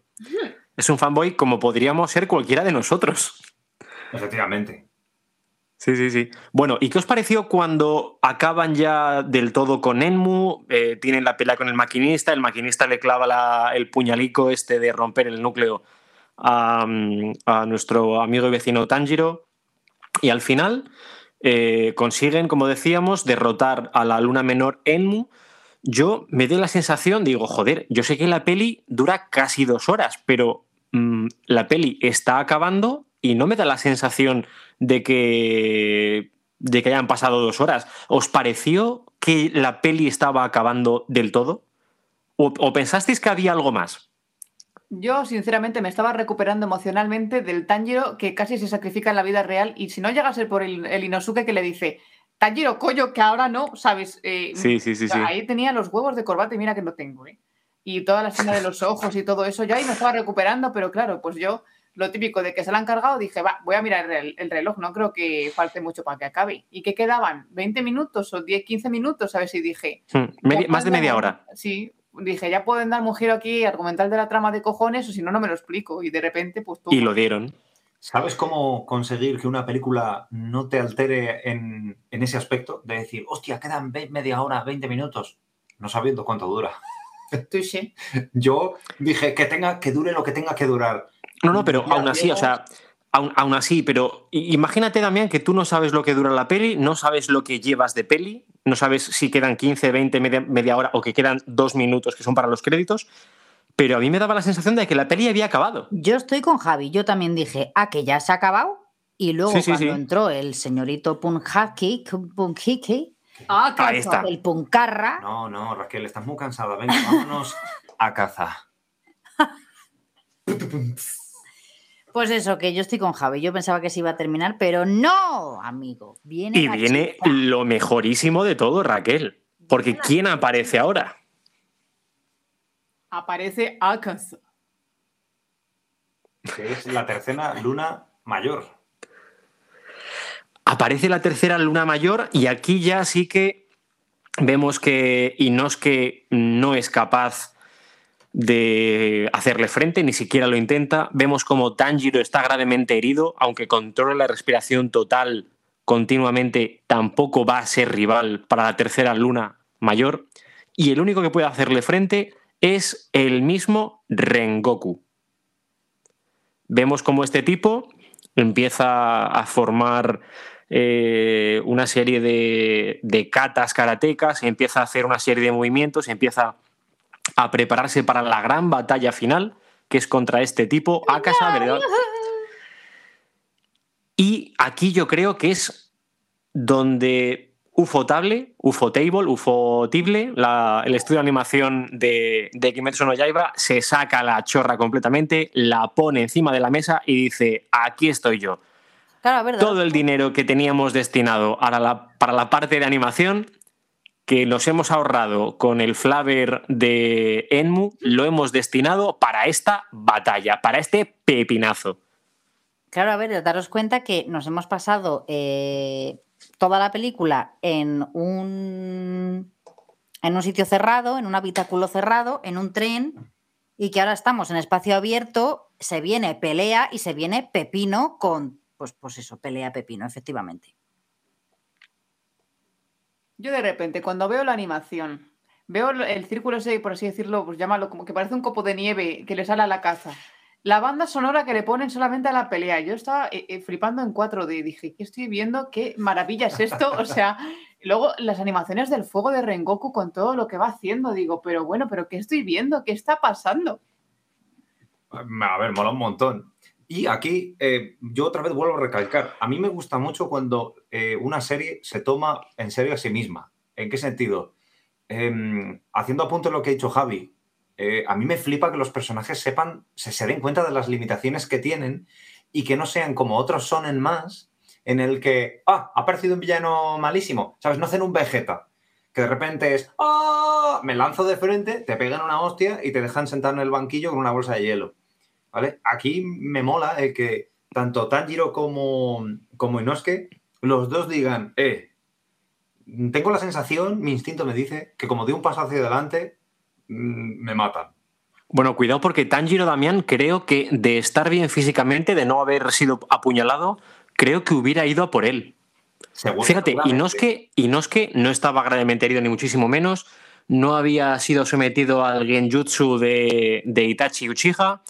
Es un fanboy como podríamos ser cualquiera de nosotros. Efectivamente. Sí, sí, sí. Bueno, ¿y qué os pareció cuando acaban ya del todo con Enmu? Eh, tienen la pelea con el maquinista, el maquinista le clava la, el puñalico este de romper el núcleo a, nuestro amigo y vecino Tanjiro. Y al final eh, consiguen, como decíamos, derrotar a la luna menor Enmu. Yo me doy la sensación, digo, joder, yo sé que la peli dura casi dos horas, pero mmm, la peli está acabando y no me da la sensación de que, de que hayan pasado dos horas. ¿Os pareció que la peli estaba acabando del todo? ¿O, o pensasteis que había algo más? Yo, sinceramente, me estaba recuperando emocionalmente del Tanjiro que casi se sacrifica en la vida real. Y si no llega a ser por el, el Inosuke que le dice, Tanjiro, coño, que ahora no, ¿sabes? Eh, sí, sí, sí, sí, Ahí tenía los huevos de corbata y mira que no tengo, ¿eh? Y toda la escena de los ojos y todo eso, yo ahí me estaba recuperando, pero claro, pues yo lo típico de que se la han cargado, dije, va, voy a mirar el, reloj, no creo que falte mucho para que acabe. ¿Y que quedaban? ¿20 minutos o 10, 15 minutos? A ver si dije. Hmm, más de media hora. Sí, dije, ya pueden darme un giro aquí argumental de la trama de cojones, o si no, no me lo explico. Y de repente, pues todo. Y lo dieron. ¿Sabes cómo conseguir que una película no te altere en, en ese aspecto? De decir, hostia, quedan media hora, 20 minutos, no sabiendo cuánto dura. Tú sí. Yo dije que tenga, que dure lo que tenga que durar. No, no, pero aún así, o sea, aún, así, pero imagínate, Damián, que tú no sabes lo que dura la peli, no sabes lo que llevas de peli, no sabes si quedan 15, 20, media, hora o que quedan dos minutos que son para los créditos, pero a mí me daba la sensación de que la peli había acabado. Yo estoy con Javi, yo también dije, ah, que ya se ha acabado, y luego cuando entró el señorito Punhaki, Punhiki, ah, Ahí está. el Puncarra. No, no, Raquel, estás muy cansada, venga, vámonos a caza. Pues eso, que yo estoy con Javi. Yo pensaba que se iba a terminar, pero no, amigo. Viene y viene lo mejorísimo de todo, Raquel. Porque ¿quién aparece ahora? Aparece Akaza. Que es la tercera luna mayor. Aparece la tercera luna mayor y aquí ya sí que vemos que Inosuke no es capaz de hacerle frente, ni siquiera lo intenta. Vemos como Tanjiro está gravemente herido, aunque controla la respiración total continuamente, tampoco va a ser rival para la tercera luna mayor. Y el único que puede hacerle frente es el mismo Rengoku. Vemos como este tipo empieza a formar eh, una serie de, de katas karatecas, empieza a hacer una serie de movimientos, empieza a prepararse para la gran batalla final, que es contra este tipo, Akasa, ¿verdad? Y aquí yo creo que es donde Ufotable, Ufotable, Ufotible, el estudio de animación de, de Kimetsu no Yaiba, se saca la chorra completamente, la pone encima de la mesa y dice, aquí estoy yo. Todo el dinero que teníamos destinado para la parte de animación que nos hemos ahorrado con el flaver de Enmu, lo hemos destinado para esta batalla, para este pepinazo. Claro, a ver, daros cuenta que nos hemos pasado eh, toda la película en un, en un sitio cerrado, en un habitáculo cerrado, en un tren, y que ahora estamos en espacio abierto, se viene pelea y se viene pepino con, pues, pues eso, pelea pepino, efectivamente. Yo de repente, cuando veo la animación, veo el círculo ese, por así decirlo, pues llámalo como que parece un copo de nieve que le sale a la caza. La banda sonora que le ponen solamente a la pelea. Yo estaba eh, eh, flipando en 4D. Dije, ¿qué estoy viendo? ¿Qué maravilla es esto? O sea, luego las animaciones del fuego de Rengoku con todo lo que va haciendo. Digo, pero bueno, ¿pero qué estoy viendo? ¿Qué está pasando? A ver, mola un montón. Y aquí eh, yo otra vez vuelvo a recalcar, a mí me gusta mucho cuando eh, una serie se toma en serio a sí misma. ¿En qué sentido? Em, haciendo apunte lo que ha dicho Javi, eh, a mí me flipa que los personajes sepan, se, se, den cuenta de las limitaciones que tienen y que no sean como otros son en más, en el que, ah, ha aparecido un villano malísimo, ¿sabes? No hacen un Vegeta, que de repente es, ah, me lanzo de frente, te pegan una hostia y te dejan sentar en el banquillo con una bolsa de hielo. ¿vale? Aquí me mola el que tanto Tanjiro como, como Inosuke, los dos digan, eh, tengo la sensación, mi instinto me dice, que como de un paso hacia adelante, mm, me matan. Bueno, cuidado porque Tanjiro Damián creo que de estar bien físicamente, de no haber sido apuñalado, creo que hubiera ido a por él. Fíjate, Inosuke, Inosuke no estaba gravemente herido ni muchísimo menos, no había sido sometido al genjutsu de, de Itachi Uchiha,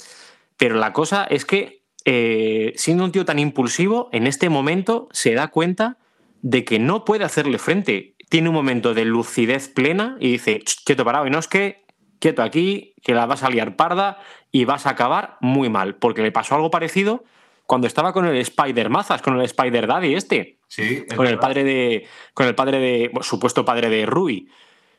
pero la cosa es que, eh, siendo un tío tan impulsivo, en este momento se da cuenta de que no puede hacerle frente. Tiene un momento de lucidez plena y dice, quieto parado, y no es que, quieto aquí, que la vas a liar parda y vas a acabar muy mal, porque le pasó algo parecido cuando estaba con el Spider Mazas, con el Spider Daddy este. Sí, con el padre de. Con el padre de. supuesto padre de Rui.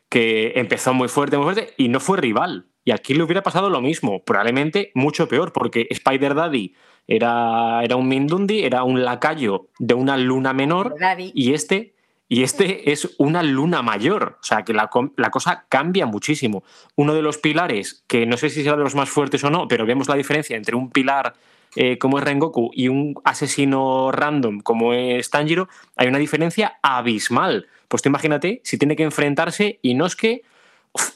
Que empezó muy fuerte, muy fuerte, y no fue rival. Y aquí le hubiera pasado lo mismo, probablemente mucho peor, porque Spider Daddy era, era un Mindundi, era un lacayo de una luna menor, y este, y este es una luna mayor. O sea que la, la, cosa cambia muchísimo. Uno de los pilares, que no sé si será de los más fuertes o no, pero vemos la diferencia entre un pilar eh, como es Rengoku y un asesino random como es Tanjiro, hay una diferencia abismal. Pues tú imagínate si tiene que enfrentarse y no es que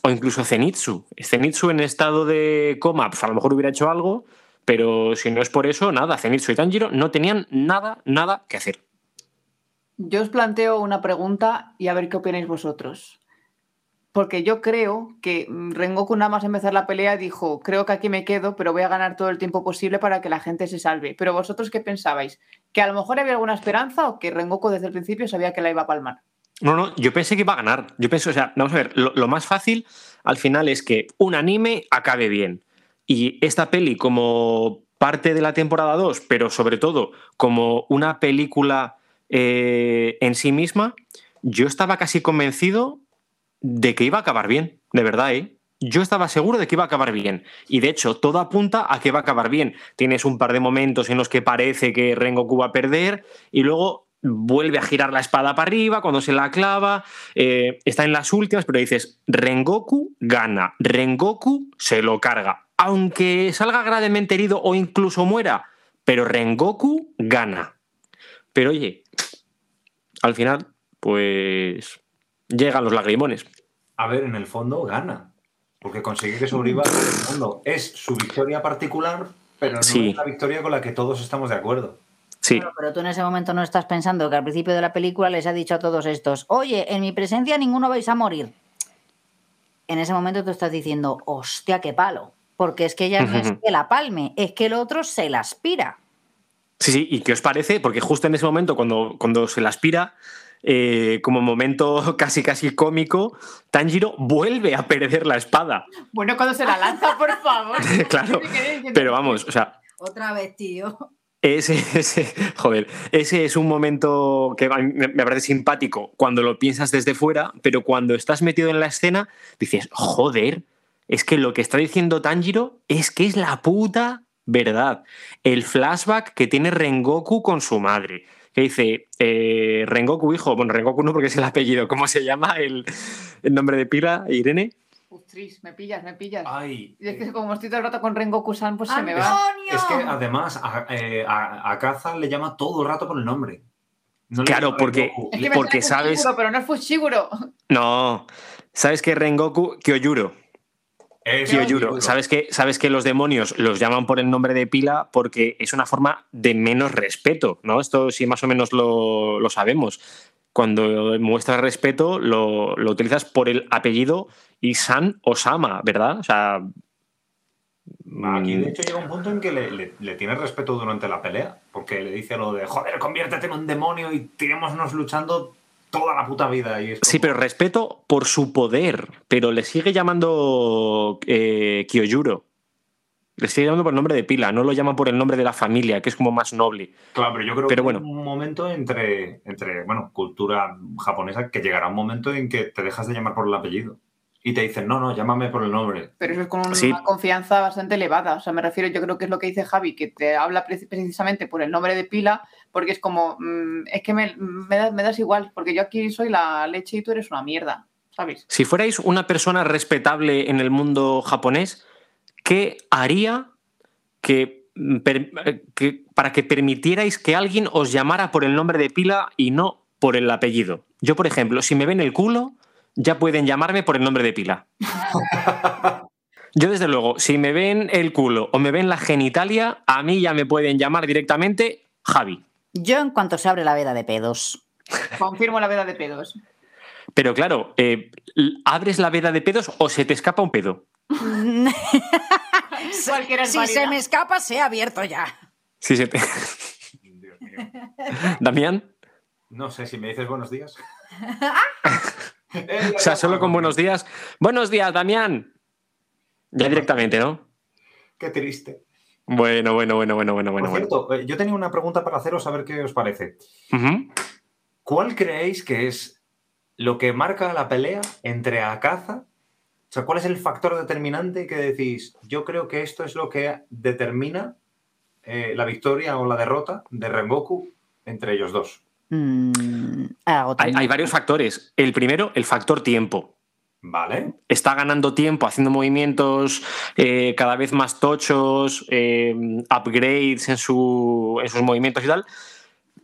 o incluso Zenitsu. Zenitsu en estado de coma, pues a lo mejor hubiera hecho algo, pero si no es por eso, nada, Zenitsu y Tanjiro no tenían nada, nada que hacer. Yo os planteo una pregunta y a ver qué opináis vosotros. Porque yo creo que Rengoku nada más empezar la pelea dijo, creo que aquí me quedo, pero voy a ganar todo el tiempo posible para que la gente se salve. Pero vosotros qué pensabais? ¿Que a lo mejor había alguna esperanza o que Rengoku desde el principio sabía que la iba a palmar? No, no, yo pensé que iba a ganar. Yo pensé, o sea, vamos a ver, lo, más fácil al final es que un anime acabe bien. Y esta peli, como parte de la temporada 2, pero sobre todo como una película eh, en sí misma, yo estaba casi convencido de que iba a acabar bien, de verdad, ¿eh? Yo estaba seguro de que iba a acabar bien. Y de hecho, todo apunta a que va a acabar bien. Tienes un par de momentos en los que parece que Rengoku va a perder y luego vuelve a girar la espada para arriba cuando se la clava, eh, está en las últimas, pero dices, Rengoku gana, Rengoku se lo carga, aunque salga gravemente herido o incluso muera, pero Rengoku gana. Pero oye, al final, pues llegan los lagrimones. A ver, en el fondo gana, porque consigue que sobreviva todo el mundo. Es su victoria particular, pero no es la victoria con la que todos estamos de acuerdo. Sí. pero tú en ese momento no estás pensando que al principio de la película les ha dicho a todos estos, oye, en mi presencia ninguno vais a morir. En ese momento tú estás diciendo, hostia, qué palo. Porque es que ya no es que la palme, es que el otro se la aspira. Sí, sí, ¿y qué os parece? Porque justo en ese momento, cuando, cuando se la aspira, eh, como momento casi casi cómico, Tanjiro vuelve a perder la espada. Bueno, cuando se la lanza, por favor. claro, pero vamos, o sea... Otra vez, tío. Ese, ese, joder, ese es un momento que me parece simpático cuando lo piensas desde fuera, pero cuando estás metido en la escena, dices, joder, es que lo que está diciendo Tanjiro es que es la puta verdad. El flashback que tiene Rengoku con su madre. Que dice, eh, Rengoku, hijo, bueno, Rengoku no porque es el apellido, ¿cómo se llama el, el nombre de pila, Irene? Ustris, me pillas, me pillas. Ay, y es que eh. como estoy todo el rato con Rengoku-san, pues se me va. Es que además a, eh, Kaza le llama todo el rato por el nombre. claro, porque, es porque sabes. pero no es Fushiguro. No, sabes que Rengoku, Kyojuro. Kyojuro. ¿Sabes que, sabes que los demonios los llaman por el nombre de pila porque es una forma de menos respeto, ¿no? Esto sí más o menos lo, lo sabemos cuando muestras respeto lo, utilizas por el apellido Isan Osama, ¿verdad? O sea. Aquí, de mm. hecho, llega un punto en que le, tiene respeto durante la pelea, porque le dice lo de, joder, conviértete en un demonio y tirémonos luchando toda la puta vida. Y Sí, pero respeto por su poder, pero le sigue llamando eh, Kyojuro. Le sigue llamando por el nombre de pila, no lo llama por el nombre de la familia, que es como más noble. Claro, pero yo creo que bueno. un momento entre, entre, bueno, cultura japonesa que llegará un momento en que te dejas de llamar por el apellido. Y te dicen, no, no, llámame por el nombre. Pero eso es con una confianza bastante elevada. O sea, me refiero, yo creo que es lo que dice Javi, que te habla precisamente por el nombre de pila, porque es como, mm, es que me, me, me das igual, porque yo aquí soy la leche y tú eres una mierda, ¿sabes? Si fuerais una persona respetable en el mundo japonés, ¿qué haría mm, que, para que permitierais que alguien os llamara por el nombre de pila y no por el apellido? Yo, por ejemplo, si me ven el culo, ya pueden llamarme por el nombre de pila. Yo, desde luego, si me ven el culo o me ven la genitalia, a mí ya me pueden llamar directamente Javi. Yo, en cuanto se abre la veda de pedos. Confirmo la veda de pedos. Pero claro, eh, ¿abres la veda de pedos o se te escapa un pedo? si se me escapa, se ha abierto ya. Sí, se te... Damián. No sé, si me dices buenos días. o sea, solo con buenos días. Buenos días, Damián. Ya directamente, ¿no? Qué triste. Bueno, bueno, bueno, bueno, bueno, bueno. Por cierto, eh, yo tenía una pregunta para haceros a ver qué os parece. ¿Cuál creéis que es lo que marca la pelea entre Akaza o sea, ¿cuál es el factor determinante que decís, yo creo que esto es lo que determina eh, la victoria o la derrota de Rengoku entre ellos dos? Mm, hay, varios factores. El primero, el factor tiempo. Vale. Está ganando tiempo haciendo movimientos eh, cada vez más tochos, eh, upgrades en, su, en sus movimientos y tal.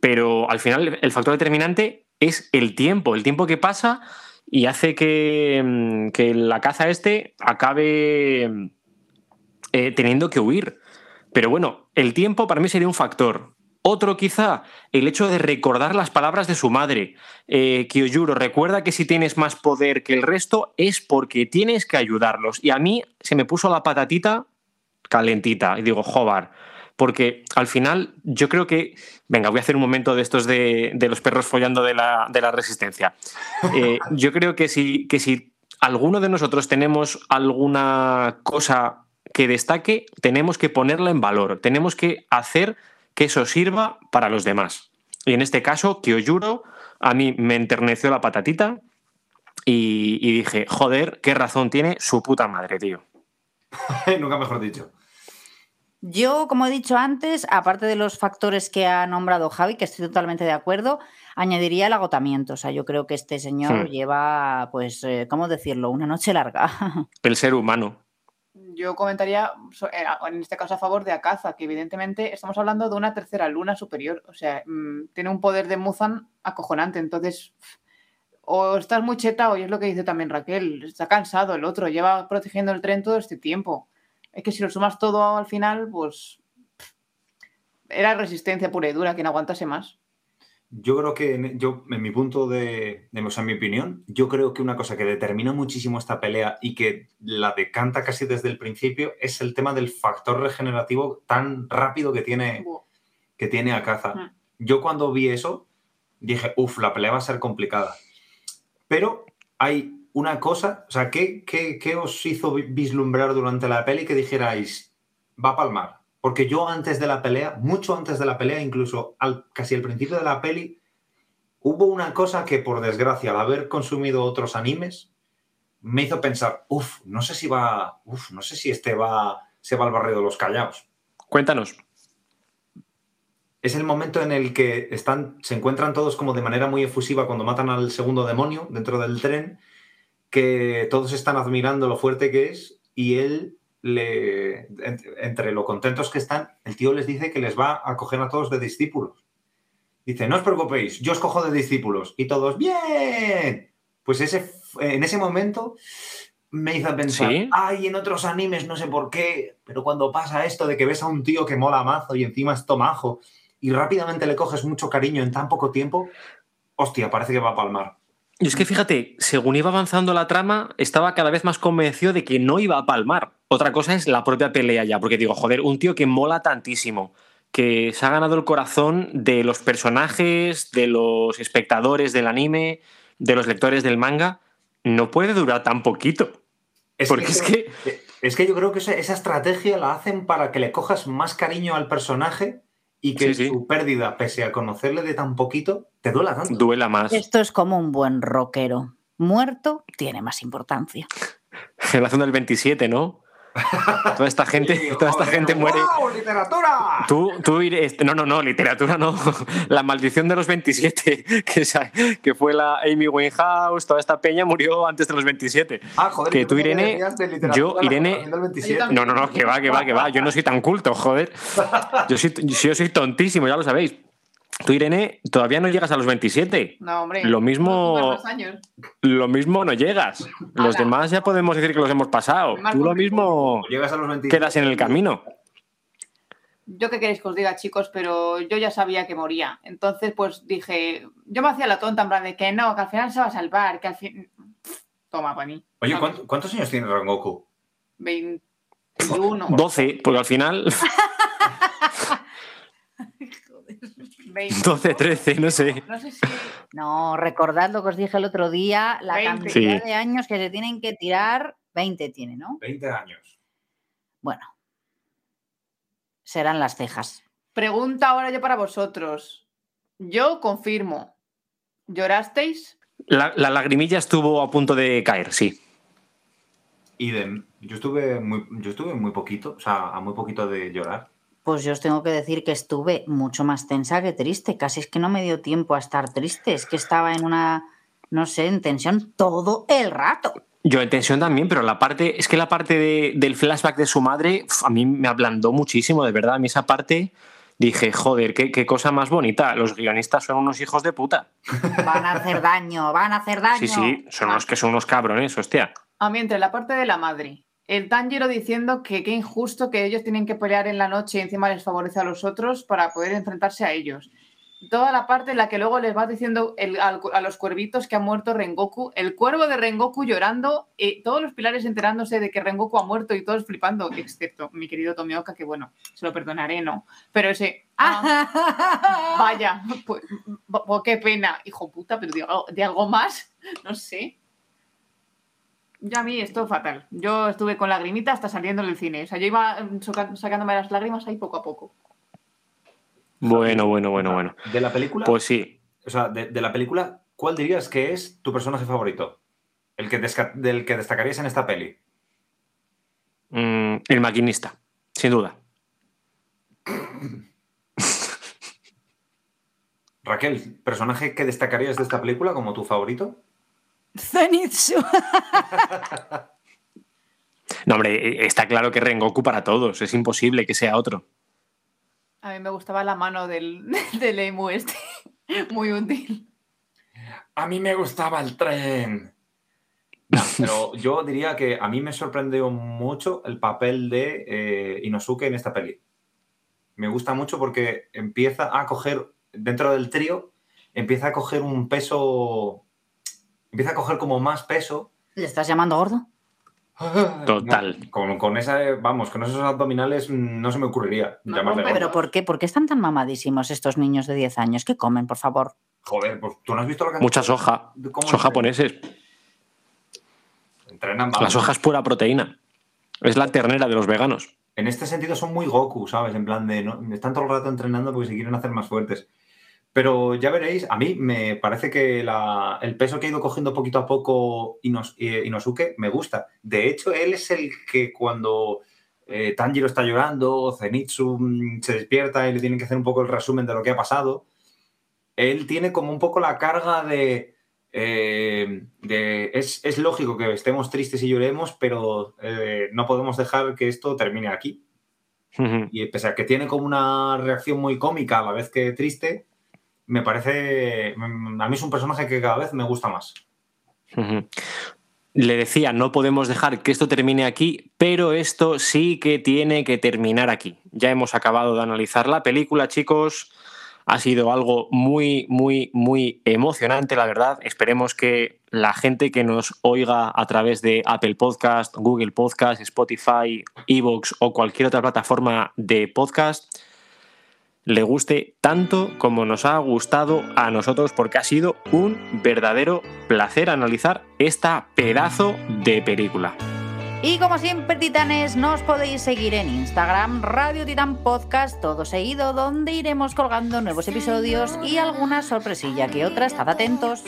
Pero al final el factor determinante es el tiempo, el tiempo que pasa y hace que, mm, que la caza este acabe eh, teniendo que huir. Pero bueno, el tiempo para mí sería un factor. Otro quizá, el hecho de recordar las palabras de su madre. Eh, Kyojuro, recuerda que si tienes más poder que el resto es porque tienes que ayudarlos. Y a mí se me puso la patatita calentita. Y digo, jobar. Porque al final yo creo que... Venga, voy a hacer un momento de estos de, de los perros follando de la, de la resistencia. Eh, yo creo que si, que si alguno de nosotros tenemos alguna cosa que destaque, tenemos que ponerla en valor. Tenemos que hacer que eso sirva para los demás. Y en este caso, Kyojuro, a mí me enterneció la patatita y, y dije, joder, qué razón tiene su puta madre, tío. Nunca mejor dicho. Yo, como he dicho antes, aparte de los factores que ha nombrado Javi, que estoy totalmente de acuerdo, añadiría el agotamiento. O sea, yo creo que este señor Hmm. lleva, pues, eh, ¿cómo decirlo? Una noche larga. El ser humano. Yo comentaría, eh, en este caso, a favor de Akaza, que evidentemente estamos hablando de una tercera luna superior. O sea, mm, tiene un poder de Muzan acojonante. Entonces, o estás muy chetado, y es lo que dice también Raquel, está cansado el otro, lleva protegiendo el tren todo este tiempo. Es que si lo sumas todo al final, pues era resistencia pura y dura, quien aguantase más. Yo creo que, en, yo, en mi punto de, de- o sea, en mi opinión, yo creo que una cosa que determina muchísimo esta pelea y que la decanta casi desde el principio es el tema del factor regenerativo tan rápido que tiene, que tiene Akaza. Mm. Yo cuando vi eso dije, uff, la pelea va a ser complicada. Pero hay una cosa, o sea, ¿qué, qué, qué os hizo vi- vislumbrar durante la peli que dijerais, va a palmar? Porque yo antes de la pelea, mucho antes de la pelea, incluso al, casi al principio de la peli, hubo una cosa que por desgracia, al haber consumido otros animes, me hizo pensar, uff, no sé si va, uff, no sé si este va, se va al barrio de los callaos Cuéntanos. es el momento en el que están, se encuentran todos como de manera muy efusiva cuando matan al segundo demonio dentro del tren, que todos están admirando lo fuerte que es y él, le, entre lo contentos que están, el tío les dice que les va a coger a todos de discípulos. Dice, no os preocupéis, yo os cojo de discípulos. Y todos, bien. Pues ese, en ese momento me hizo pensar, ¿Sí? ay, en otros animes no sé por qué, pero cuando pasa esto de que ves a un tío que mola mazo y encima es tomajo y rápidamente le coges mucho cariño en tan poco tiempo, hostia, parece que va a palmar. Y es que fíjate, según iba avanzando la trama, estaba cada vez más convencido de que no iba a palmar. Otra cosa es la propia pelea ya, porque digo, joder, un tío que mola tantísimo, que se ha ganado el corazón de los personajes, de los espectadores del anime, de los lectores del manga, no puede durar tan poquito. Porque es que Es que yo creo que esa, esa estrategia la hacen para que le cojas más cariño al personaje y que Sí, sí. su pérdida, pese a conocerle de tan poquito, te duela tanto. duela más. Esto es como un buen rockero. Muerto tiene más importancia. Generación del 27, ¿no? Toda esta gente, Sí, toda esta gente muere. ¡Wow, literatura! Tú, tú iré- no, no, no, literatura no. La maldición de los 27, que, fue la Amy Winehouse, toda esta peña murió antes de los 27. Ah, joder, que tú, Irene, decías de literatura, yo, Irene- generación del 27. Yo también. No, no, no, que va, que va, que va. Yo no soy tan culto, joder. Yo soy, yo soy tontísimo, ya lo sabéis. Tú, Irene, todavía no llegas a los 27. No, hombre. Lo mismo- no años. Lo mismo no llegas. Los Ala. demás ya podemos decir que los hemos pasado. Tú lo mismo Llegas a los 27. quedas en el camino. Yo qué queréis que os diga, chicos, pero yo ya sabía que moría. Entonces, pues dije, yo me hacía la tonta en plan de que no, que al final se va a salvar, que al fin... Toma, para mí. Oye, ¿cuánto- ¿cuántos años tiene Rangoku? 21. 12, porque al final 20. 12, 13, no sé. No sé si... No, recordad lo que os dije el otro día, la 20. cantidad Sí. de años que se tienen que tirar. 20 tiene, ¿no? 20 años. Bueno, serán las cejas. Pregunta ahora yo para vosotros. Yo confirmo. ¿Llorasteis? La, la lagrimilla estuvo a punto de caer, sí. Idem. Yo estuve muy, yo estuve muy poquito, o sea, a muy poquito de llorar. Pues yo os tengo que decir que estuve mucho más tensa que triste. Casi es que no me dio tiempo a estar triste. Es que estaba en una, no sé, en tensión todo el rato. Yo en tensión también, pero la parte, es que la parte del flashback de su madre a mí me ablandó muchísimo, de verdad. A mí esa parte dije, joder, qué, qué, cosa más bonita. Los guionistas son unos hijos de puta. Van a hacer daño, van a hacer daño. Sí, sí, son unos que son unos cabrones, hostia. A mí, entre la parte de la madre, el Tanjiro diciendo que qué injusto que ellos tienen que pelear en la noche y encima les favorece a los otros para poder enfrentarse a ellos toda la parte en la que luego les va diciendo a los cuervitos que ha muerto Rengoku, el cuervo de Rengoku llorando, y todos los pilares enterándose de que Rengoku ha muerto y todos flipando, excepto mi querido Tomioka, que bueno, se lo perdonaré, ¿no? Pero ese, ah, vaya, pues, qué pena, hijo puta, pero de, algo más, no sé. Ya a mí esto fatal. Yo estuve con lagrimita hasta saliendo del cine. O sea, yo iba mm, sacándome las lágrimas ahí poco a poco. Bueno, bueno, bueno, bueno. ¿De la película? Pues sí. O sea, de, la película, ¿cuál dirías que es tu personaje favorito? El que del que destacarías en esta peli. Mm, el maquinista, sin duda. Raquel, ¿personaje que destacarías de esta película como tu favorito? Zenitsu. no, hombre, está claro que Rengoku para todos, es imposible que sea otro. A mí me gustaba la mano del, del emu este. Muy útil. A mí me gustaba el tren. Pero yo diría que a mí me sorprendió mucho el papel de eh, Inosuke en esta peli. Me gusta mucho porque empieza a coger, dentro del trío, empieza a coger un peso, empieza a coger como más peso. ¿Le estás llamando gordo? Total. con, esa, vamos, con esos abdominales no se me ocurriría llamarle ¿Pero por qué? ¿Por qué están tan mamadísimos estos niños de 10 años? ¿Qué comen, por favor? Joder, pues tú no has visto lo que Mucha soja. Son japoneses. Entrenan La soja es pura proteína. Es la ternera de los veganos. En este sentido son muy Goku, ¿sabes? En plan de, ¿no? están todo el rato entrenando porque se quieren hacer más fuertes. Pero ya veréis, a mí me parece que el peso que ha ido cogiendo poquito a poco eh, Inosuke me gusta. De hecho, él es el que cuando eh, Tanjiro está llorando, Zenitsu mm, se despierta y le tienen que hacer un poco el resumen de lo que ha pasado, él tiene como un poco la carga de... Eh, es, lógico que estemos tristes y lloremos, pero no podemos dejar que esto termine aquí. Y pese a que tiene como una reacción muy cómica a la vez que triste, me parece, mm, a mí es un personaje que cada vez me gusta más. Le decía, no podemos dejar que esto termine aquí, pero esto sí que tiene que terminar aquí. Ya hemos acabado de analizar la película, chicos. Ha sido algo muy, muy, muy emocionante, la verdad. Esperemos que la gente que nos oiga a través de Apple Podcast, Google Podcast, Spotify, Evox o cualquier otra plataforma de podcast le guste tanto como nos ha gustado a nosotros porque ha sido un verdadero placer analizar esta pedazo de película. Y como siempre, titanes, nos podéis seguir en Instagram, Radio Titan Podcast, todo seguido, donde iremos colgando nuevos episodios y alguna sorpresilla que otra. Estad atentos.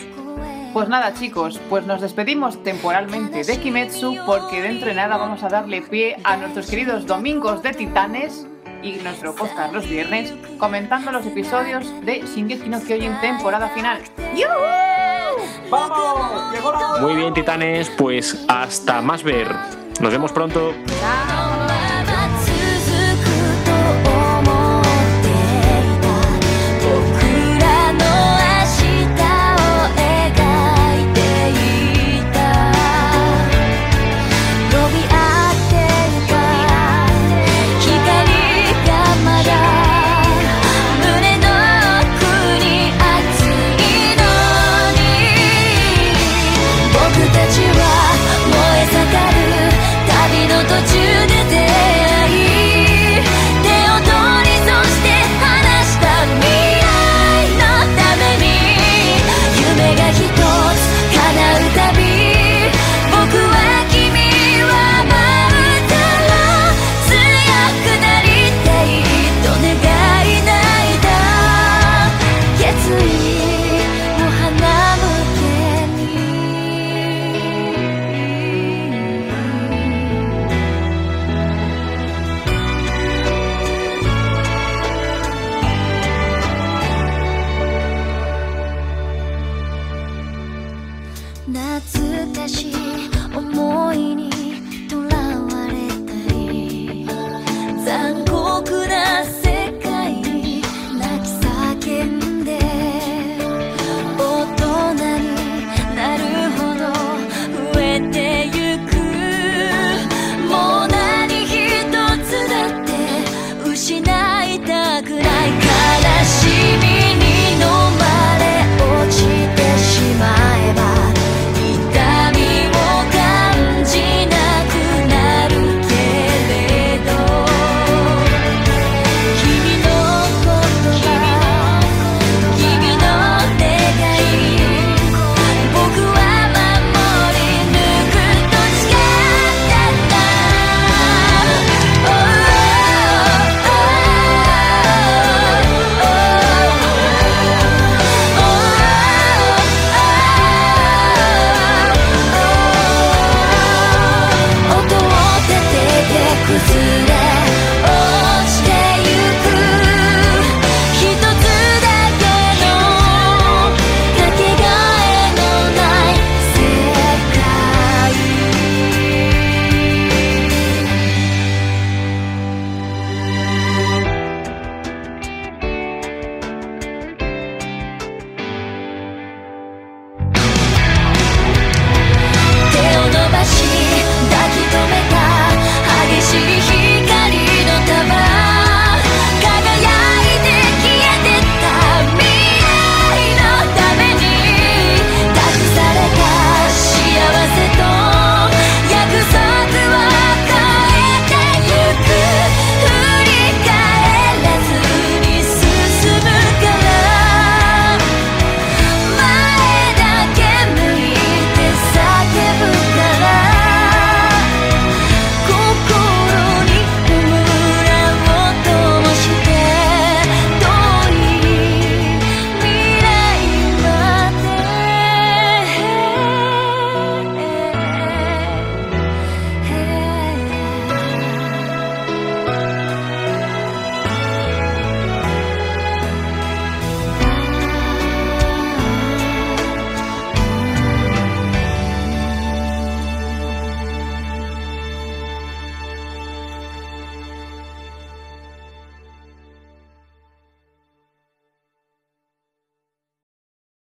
Pues nada, chicos, pues nos despedimos temporalmente de Kimetsu porque dentro de nada vamos a darle pie a nuestros queridos domingos de Titanes y nuestro podcast los viernes comentando los episodios de Shingeki no Kyojin temporada final. ¡Vamos! Muy bien, titanes, pues hasta más ver. Nos vemos pronto. Chao.